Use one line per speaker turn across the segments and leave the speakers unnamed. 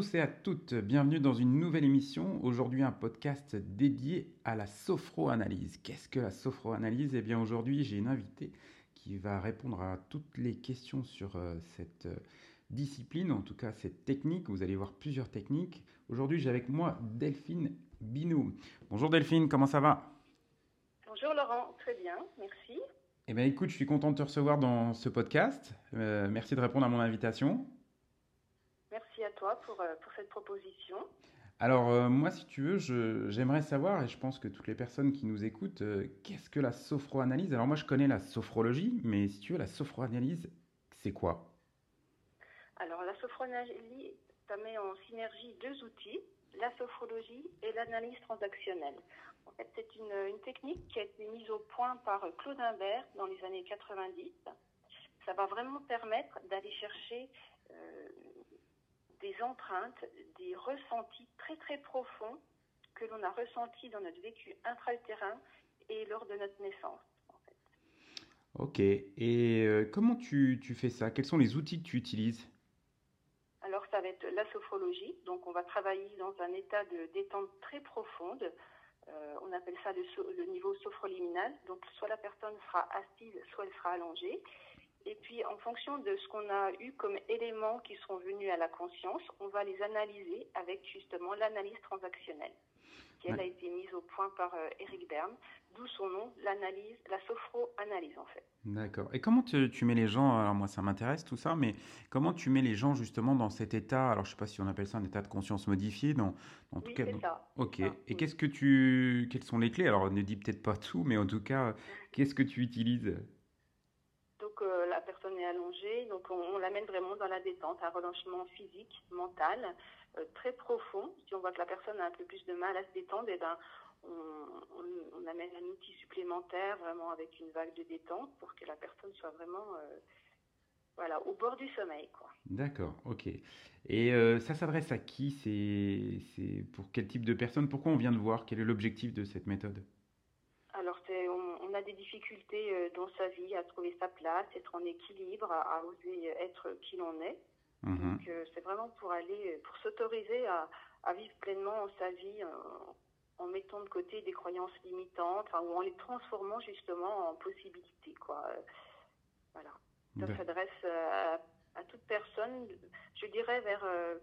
Tous et à toutes, bienvenue dans une nouvelle émission. Aujourd'hui un podcast dédié à la sophroanalyse. Qu'est-ce que la sophroanalyse? Eh bien aujourd'hui j'ai une invitée qui va répondre à toutes les questions sur euh, cette euh, discipline, en tout cas cette technique. Vous allez voir plusieurs techniques. Aujourd'hui j'ai avec moi Delphine Binou. Bonjour Delphine, comment ça va?
Bonjour Laurent, très bien, merci.
Eh bien écoute, je suis content de te recevoir dans ce podcast. Euh, merci de répondre à mon invitation.
Toi pour, euh, pour cette proposition.
Alors euh, moi, si tu veux, j'aimerais savoir, et je pense que toutes les personnes qui nous écoutent, euh, qu'est-ce que la sophroanalyse Alors moi, je connais la sophrologie, mais si tu veux, la sophroanalyse, c'est quoi?
Alors la sophrologie, ça met en synergie deux outils, la sophrologie et l'analyse transactionnelle. En fait, c'est une, une technique qui a été mise au point par Claude Imbert dans les années 90. Ça va vraiment permettre d'aller chercher euh, des empreintes, des ressentis très très profonds que l'on a ressentis dans notre vécu intra-utérin et lors de notre naissance. en fait.
Ok, et euh, comment tu, tu fais ça? Quels sont les outils que tu utilises?
Alors, ça va être la sophrologie. Donc, on va travailler dans un état de détente très profonde. Euh, on appelle ça le, so- le niveau sophroliminal. Donc, soit la personne sera assise, soit elle sera allongée. Et puis, en fonction de ce qu'on a eu comme éléments qui seront venus à la conscience, on va les analyser avec justement l'analyse transactionnelle, qui elle a été mise au point par euh, Eric Berne, d'où son nom, l'analyse, la sophro-analyse en fait.
D'accord. Et comment tu, tu mets les gens Alors moi, ça m'intéresse tout ça, mais comment tu mets les gens justement dans cet état Alors je sais pas si on appelle ça un état de conscience modifié, dans, en tout
Oui,
cas.
c'est
dans-
ça.
Ok.
Ah,
Et
oui.
qu'est-ce que tu, quelles sont les clés? Alors ne dis peut-être pas tout, mais en tout cas, qu'est-ce que tu utilises?
Donc on, l'amène vraiment dans la détente, un relâchement physique, mental, euh, très profond. Si on voit que la personne a un peu plus de mal à se détendre, eh ben, on, amène un outil supplémentaire vraiment avec une vague de détente pour que la personne soit vraiment euh, voilà, au bord du sommeil.
D'accord, ok. Et euh, ça s'adresse à qui? C'est pour quel type de personne? Pourquoi on vient de voir? Quel est l'objectif de cette méthode?
Alors c'est, on, on a des difficultés euh, dans sa vie à trouver sa place, être en équilibre, à, à oser être qui l'on est.
Mhm.
Donc euh, c'est vraiment pour aller, pour s'autoriser à, à vivre pleinement sa vie en, en mettant de côté des croyances limitantes, enfin, ou en les transformant justement en possibilités. Quoi. Euh, Voilà. Ça s'adresse euh, à, à toute personne, je dirais vers euh,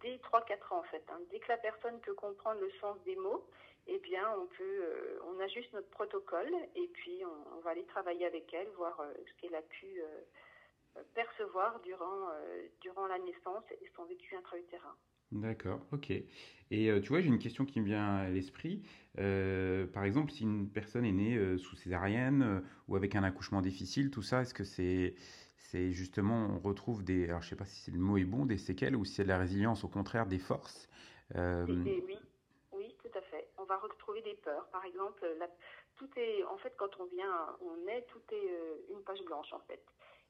dès 3-4 ans en fait. hein. Dès que la personne peut comprendre le sens des mots, eh bien on peut, euh, on ajuste notre protocole et puis on, on va aller travailler avec elle, voir euh, ce qu'elle a pu euh, percevoir durant, durant la naissance et son vécu intra-utérin.
D'accord, ok. Et euh, tu vois, j'ai une question qui me vient à l'esprit. Euh, par exemple, si une personne est née euh, sous césarienne ou avec un accouchement difficile, tout ça, est-ce que c'est, c'est justement, on retrouve des, alors je sais pas si le mot est bon, des séquelles ou si c'est de la résilience, au contraire, des forces?
Oui, oui, tout à fait. On va retrouver des peurs. Par exemple, tout est, en fait, quand on vient, on est, tout est euh, une page blanche en fait.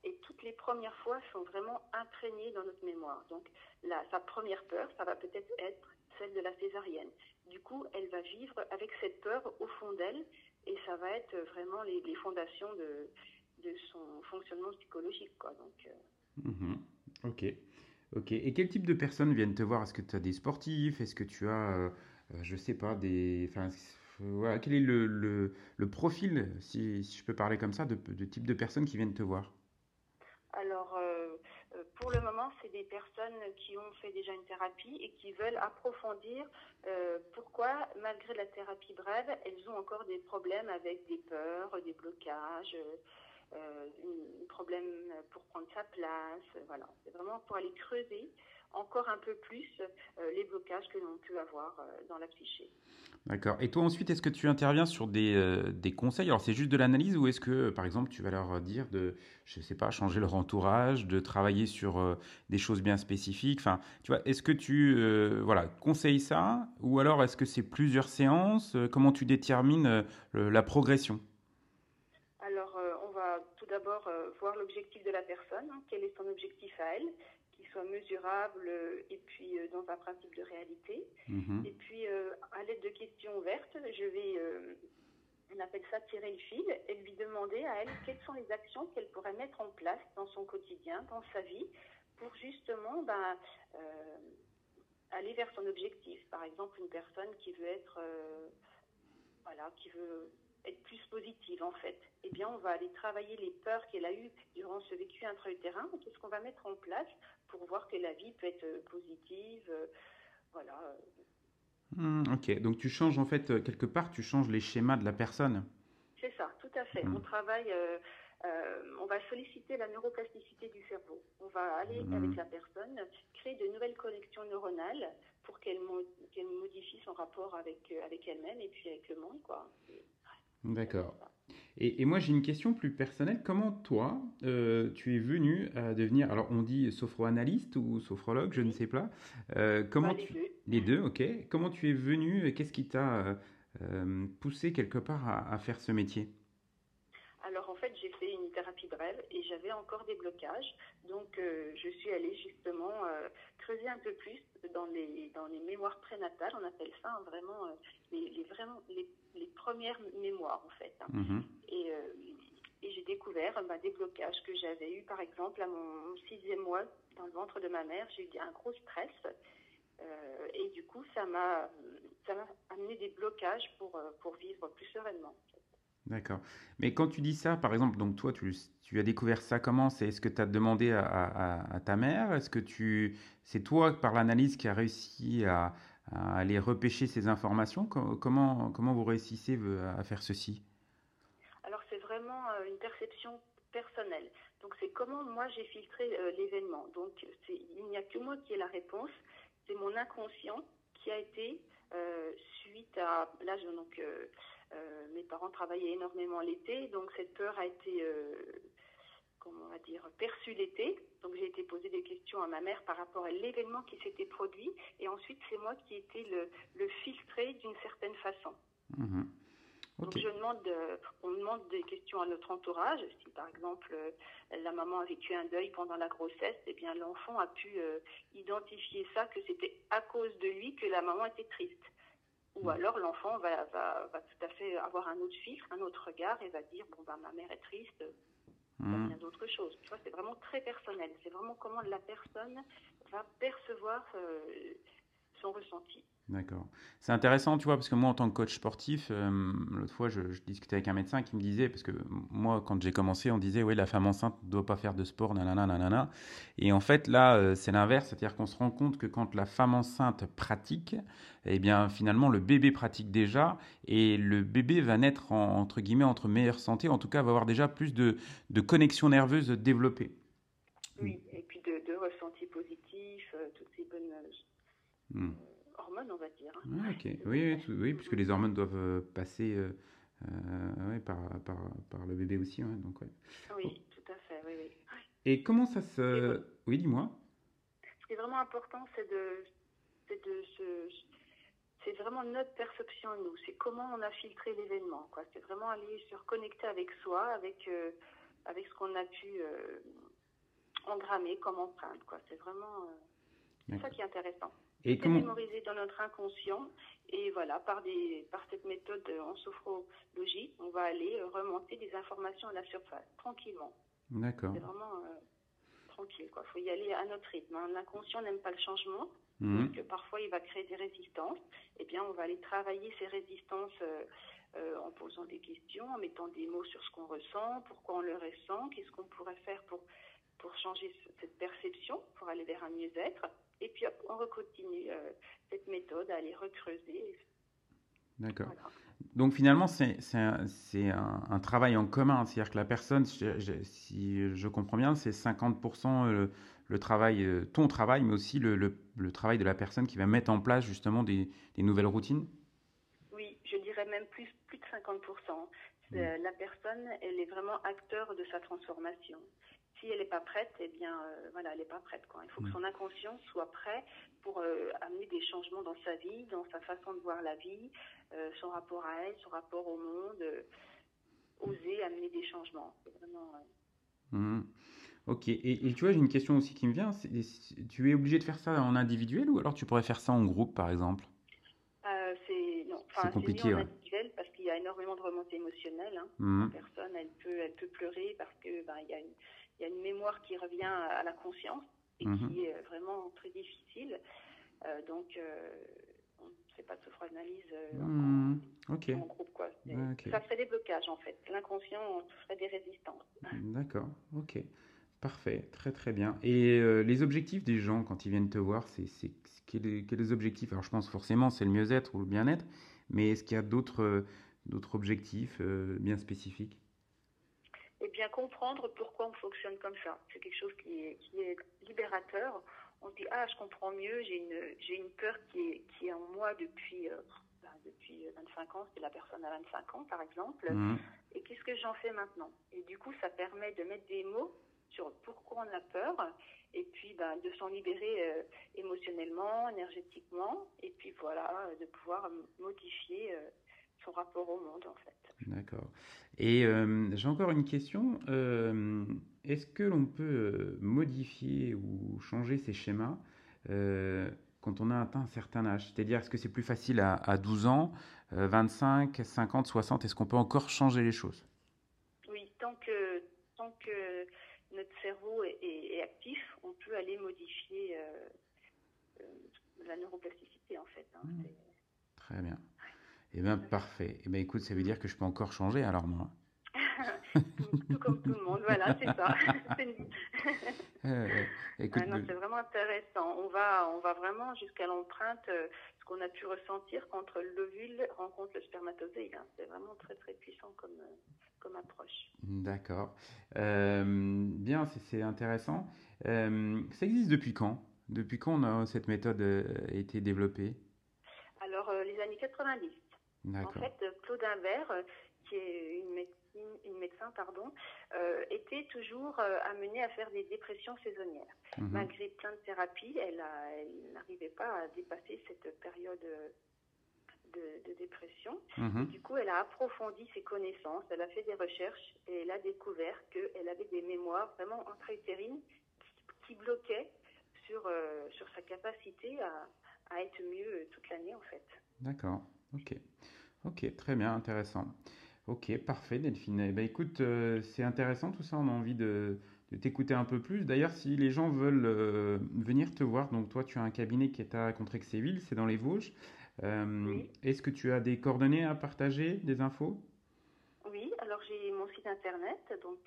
Et toutes les premières fois sont vraiment imprégnées dans notre mémoire. Donc, la, sa première peur, ça va peut-être être celle de la césarienne. Du coup, elle va vivre avec cette peur au fond d'elle, et ça va être vraiment les, fondations de, de son fonctionnement psychologique, quoi. Donc, euh,
mhm, Ok, ok. Et quel type de personnes viennent te voir? Est-ce que tu as des sportifs? Est-ce que tu as, euh, je sais pas, quel est le, profil, si, je peux parler comme ça, de, type de personnes qui viennent te voir?
Alors, euh, euh, pour le moment, c'est des personnes qui ont fait déjà une thérapie et qui veulent approfondir euh, pourquoi, malgré la thérapie brève, elles ont encore des problèmes avec des peurs, des blocages, euh, un problème pour prendre sa place. Voilà, c'est vraiment pour aller creuser encore un peu plus les blocages que l'on peut avoir dans la psyché.
D'accord. Et toi ensuite, est-ce que tu interviens sur des, euh, des conseils? Alors c'est juste de l'analyse ou est-ce que, par exemple, tu vas leur dire de, je sais pas, changer leur entourage, de travailler sur euh, des choses bien spécifiques? Enfin, tu vois, est-ce que tu, euh, voilà, conseilles ça? Ou alors est-ce que c'est plusieurs séances? Comment tu détermines la progression?
Alors, on va tout d'abord voir l'objectif de la personne. Hein. quel est son objectif à elle soit mesurable et puis euh, dans un principe de réalité. Mhm. Et puis, euh, à l'aide de questions ouvertes, je vais, euh, on appelle ça tirer le fil, et lui demander à elle quelles sont les actions qu'elle pourrait mettre en place dans son quotidien, dans sa vie, pour justement ben, aller vers son objectif. Par exemple, une personne qui veut être, voilà, qui veut être plus positive en fait. Eh bien, on va aller travailler les peurs qu'elle a eues durant ce vécu intra-utérin. Qu'est-ce qu'on va mettre en place pour voir que la vie peut être euh, positive. Euh, voilà.
Hmm, ok, donc tu changes en fait, euh, quelque part, tu changes les schémas de la personne.
C'est ça, tout à fait. Hmm. On travaille, on va solliciter la neuroplasticité du cerveau. On va aller hmm. avec la personne, créer de nouvelles connexions neuronales pour qu'elle modifie son rapport avec, avec elle-même et puis avec le monde. quoi.
D'accord. Et, moi, j'ai une question plus personnelle. Comment toi, euh, tu es venu à devenir, alors on dit sophroanalyste ou sophrologue, je ne sais pas. Euh, comment
bah, les, deux.
les deux, ok. Comment tu es venu Qu'est-ce qui t'a euh, poussé quelque part à, faire ce métier?
Alors en fait, j'ai fait une thérapie brève et j'avais encore des blocages. Donc je suis allée justement creuser un peu plus dans les, dans les mémoires prénatales, on appelle ça hein, vraiment, les, vraiment les les premières mémoires en fait. Hein. Mhm. Et, euh, et j'ai découvert bah, des blocages que j'avais eu par exemple à mon sixième mois dans le ventre de ma mère. J'ai eu un gros stress euh, et du coup ça m'a ça m'a amené des blocages pour, euh, pour vivre plus sereinement.
D'accord. Mais quand tu dis ça, par exemple, donc toi, tu, as découvert ça comment? C'est est-ce que tu as demandé à, ta mère? Est-ce que tu, c'est toi par l'analyse qui a réussi à, aller repêcher ces informations? Comment, comment vous réussissez à faire ceci?
Alors c'est vraiment euh, une perception personnelle. Donc c'est comment moi j'ai filtré euh, l'événement. Donc il n'y a que moi qui ai la réponse. C'est mon inconscient qui a été suite à là donc mes parents travaillaient énormément l'été, donc cette peur a été comment on va dire, perçu l'été. Donc j'ai été poser des questions à ma mère par rapport à l'événement qui s'était produit. Et ensuite, c'est moi qui ai été le, le filtré d'une certaine façon. Donc je demande, on demande des questions à notre entourage. Si par exemple la maman a vécu un deuil pendant la grossesse, eh bien l'enfant a pu euh, identifier ça, que c'était à cause de lui que la maman était triste. Ou mhm. alors l'enfant va, va, va, tout à fait avoir un autre filtre, un autre regard et va dire bon ben ma mère est triste, Mmh. Il y a d'autres choses. Tu vois, c'est vraiment très personnel. C'est vraiment comment la personne va percevoir euh, son ressenti.
D'accord. C'est intéressant, tu vois, parce que moi, en tant que coach sportif, euh, l'autre fois, je, discutais avec un médecin qui me disait, parce que moi, quand j'ai commencé, on disait, oui, la femme enceinte ne doit pas faire de sport, nanana, nanana. Et en fait, là, euh, c'est l'inverse, c'est-à-dire qu'on se rend compte que quand la femme enceinte pratique, eh bien, finalement, le bébé pratique déjà, et le bébé va naître, entre guillemets, entre meilleure santé, en tout cas, va avoir déjà plus de, de connexions nerveuses développées.
Oui, et puis de, de ressentis positifs, euh, toutes ces bonnes... Hmm hormones, on va dire.
Ah. Oui, oui, puisque les hormones doivent euh, passer euh, euh par, par, par, le bébé aussi. donc,
Oui, tout à fait. Oui, oui.
Et comment ça se. Oui, dis-moi.
Ce qui est vraiment important, c'est de, de se. C'est vraiment notre perception nous. C'est comment on a filtré l'événement. C'est vraiment aller se reconnecter avec soi, avec, euh, avec ce qu'on a pu engrammer comme empreinte. C'est vraiment ça qui est intéressant. Et comment... mémorisé dans notre inconscient. Et voilà, par, des, par cette méthode en sophrologie, on va aller remonter des informations à la surface, tranquillement.
D'accord.
C'est vraiment euh, tranquille, Il faut y aller à notre rythme. Hein. L'inconscient n'aime pas le changement. Mhm. Donc, parfois, il va créer des résistances. Eh bien, on va aller travailler ces résistances euh, euh, en posant des questions, en mettant des mots sur ce qu'on ressent, pourquoi on le ressent, qu'est-ce qu'on pourrait faire pour, pour changer cette perception, pour aller vers un mieux-être. Et puis on continue euh, cette méthode à aller recreuser.
D'accord. Donc finalement, c'est un, un, travail en commun. C'est-à-dire que la personne, si je comprends bien, c'est 50% le, le travail, ton travail, mais aussi le, le, travail de la personne qui va mettre en place justement des, des nouvelles routines?
Oui, je dirais même plus, plus de 50%. Mmh. La personne, elle est vraiment acteur de sa transformation si elle n'est pas prête, eh bien, euh, voilà, elle n'est pas prête. Quoi. Il faut que mm. son inconscient soit prêt pour euh, amener des changements dans sa vie, dans sa façon de voir la vie, euh, son rapport à elle, son rapport au monde, oser amener des changements. C'est vraiment.
Mm. Ok, et, tu vois, j'ai une question aussi qui me vient. tu es obligé de faire ça en individuel ou alors tu pourrais faire ça en groupe, par exemple?
C'est compliqué. En individuel parce qu'il y a énormément de remontées émotionnelles. Hein. Mm. La personne, elle peut, elle peut pleurer parce que ben, il y a une il y a une mémoire qui revient à la conscience et mhm. qui est vraiment très difficile. Euh, donc, euh, on ne fait pas de sophroanalyse euh,
mhm.
en, groupe. Quoi. Ça ferait des blocages, en fait. L'inconscient ferait des résistances.
D'accord, ok. Parfait, très très bien. Et les objectifs des gens quand ils viennent te voir, c'est quels, objectifs? Alors je pense forcément c'est le mieux-être ou le bien-être, mais est-ce qu'il y a d'autres objectifs bien spécifiques?
Et bien comprendre pourquoi on fonctionne comme ça. C'est quelque chose qui est, qui est libérateur. On se dit ah je comprends mieux, j'ai une j'ai une peur qui est qui est en moi depuis euh, ben, depuis 25 ans, c'est la personne à 25 ans par exemple. Mmh. Et qu'est-ce que j'en fais maintenant? Et du coup ça permet de mettre des mots sur pourquoi on a peur et puis ben, de s'en libérer euh, émotionnellement, énergétiquement et puis voilà de pouvoir modifier euh, son rapport au monde en fait.
D'accord. Et euh, j'ai encore une question. Euh, est-ce que l'on peut euh, modifier ou changer ces schémas quand on a atteint un certain âge? C'est-à-dire, est-ce que c'est plus facile à, 12 ans, 25, 50, 60 Est-ce qu'on peut encore changer les choses?
Oui, tant que, tant que notre cerveau est, actif, on peut aller modifier la neuroplasticité en fait. Hein.
Mmh. Très bien. Eh bien, parfait. Eh bien, écoute, ça veut dire que je peux encore changer alors moi.
tout, comme tout le monde, voilà, c'est ça. euh, écoute, ah c'est vraiment intéressant. On va, on va vraiment jusqu'à l'empreinte, euh, ce qu'on a pu ressentir quand l'ovule rencontre le spermatozoïde. Hein. C'est vraiment très, très puissant comme, euh, comme approche.
D'accord. Euh, bien, c'est intéressant. ça existe depuis quand? Depuis quand a, cette méthode a été développée?
Alors, les années 90. En fait, Claude Imbert, euh, qui est une, médecine, une médecin, pardon, euh, était toujours euh, amenée à faire des dépressions saisonnières. Mhm. Malgré plein de thérapies, elle, n'arrivait pas à dépasser cette période de, dépression. Mhm. du coup, elle a approfondi ses connaissances, elle a fait des recherches et elle a découvert qu'elle avait des mémoires vraiment intra-utérines qui, bloquaient sur, sur sa capacité à, à être mieux toute l'année, en fait.
D'accord, ok. Ok, très bien, intéressant. Ok, parfait Delphine. Eh ben, écoute, euh, c'est intéressant tout ça, on a envie de, t'écouter un peu plus. D'ailleurs, si les gens veulent euh, venir te voir, donc toi tu as un cabinet qui est à Contrexéville, c'est dans les Vosges. Euh, est-ce que tu as des coordonnées à partager, des infos?
Oui, alors j'ai mon site internet, donc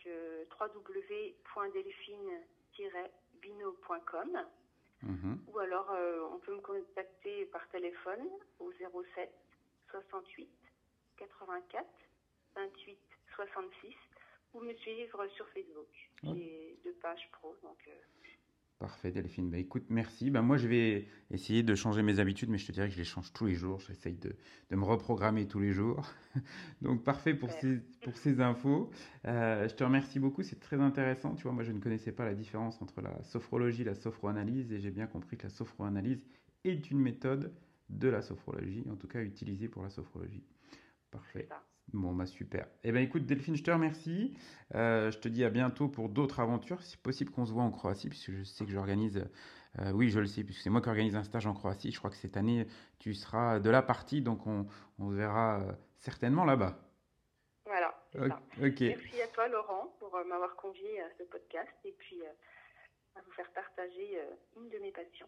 www.delphine-bino.com. Mhm. Ou alors on peut me contacter par téléphone au 07 68 84 28 66 ou me suivre sur Facebook. J'ai deux pages pro, donc. Euh,
Parfait Delphine. Bah, écoute, merci. Bah, moi, je vais essayer de changer mes habitudes, mais je te dirais que je les change tous les jours. J'essaye de, de, me reprogrammer tous les jours. Donc, parfait pour, ces, pour ces infos. Euh, je te remercie beaucoup. C'est très intéressant. Tu vois, moi, je ne connaissais pas la différence entre la sophrologie et la sophroanalyse, et j'ai bien compris que la sophroanalyse est une méthode de la sophrologie, en tout cas utilisé pour la sophrologie. Parfait. Bon, bah super. Eh bien, écoute, Delphine, je te remercie. Euh, je te dis à bientôt pour d'autres aventures. C'est possible qu'on se voit en Croatie, puisque je sais que j'organise. Euh, oui, je le sais, puisque c'est moi qui organise un stage en Croatie. Je crois que cette année, tu seras de la partie, donc on, on se verra euh, certainement là-bas.
Voilà. Merci à toi, Laurent, pour m'avoir convié à ce podcast. Et puis à vous faire partager euh, une de mes passions.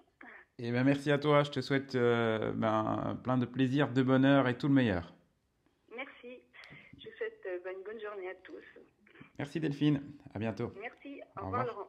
Et eh ben merci à toi, je te souhaite euh, ben, plein de plaisir, de bonheur et tout le meilleur.
Merci, je vous souhaite euh, une bonne journée à tous.
Merci Delphine, à bientôt.
Merci, au, revoir Laurent.